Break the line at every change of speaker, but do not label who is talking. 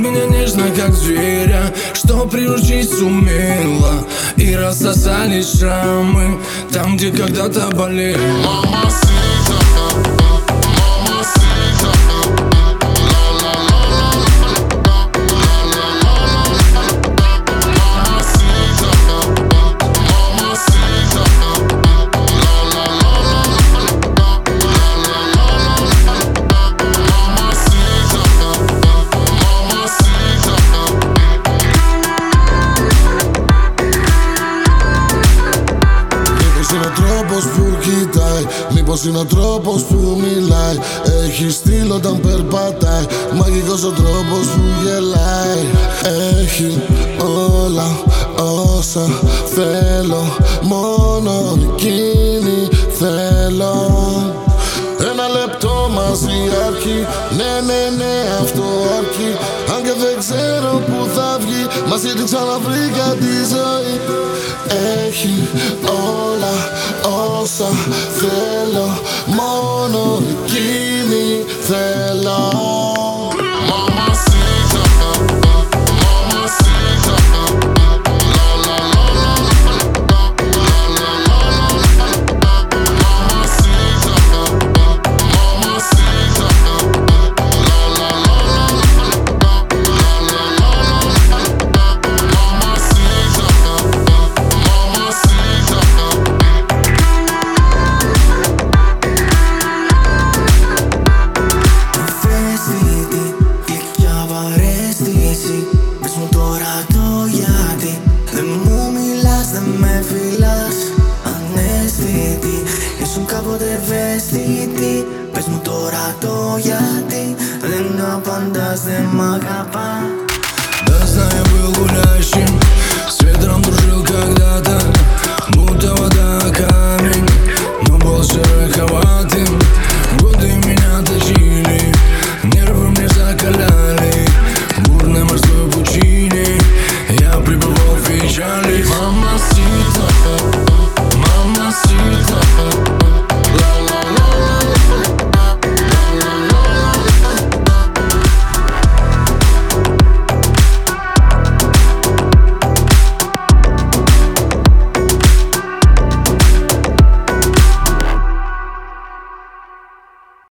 меня нежно, как зверя Что приручить сумела. И рассосались шрамы Там, где когда-то болела. Мама, сын
τρόπος που κοιτάει Μήπως είναι ο τρόπος που μιλάει. Έχει στυλ όταν περπατάει Μαγικός ο τρόπος που γελάει. Έχει όλα όσα θέλω Μόνο εκείνη θέλω. Ένα λεπτό μαζί αρκεί Ναι, ναι, ναι, αυτό αρκεί Αν και δεν ξέρω που θα βγει Μαζί την ξαναβρήκα τη ζωή. Έχει όλα όσα θέλω Μόνο εκείνη
με φυλάς αναίσθητη Ήσουν κάποτε ευαίσθητη. Πες μου τώρα το γιατί. Δεν απαντάς, δεν μ' αγαπά.
Да, знаю, был гуляющим С ветром дружил когда-то Будто вода камень Но был шероховатым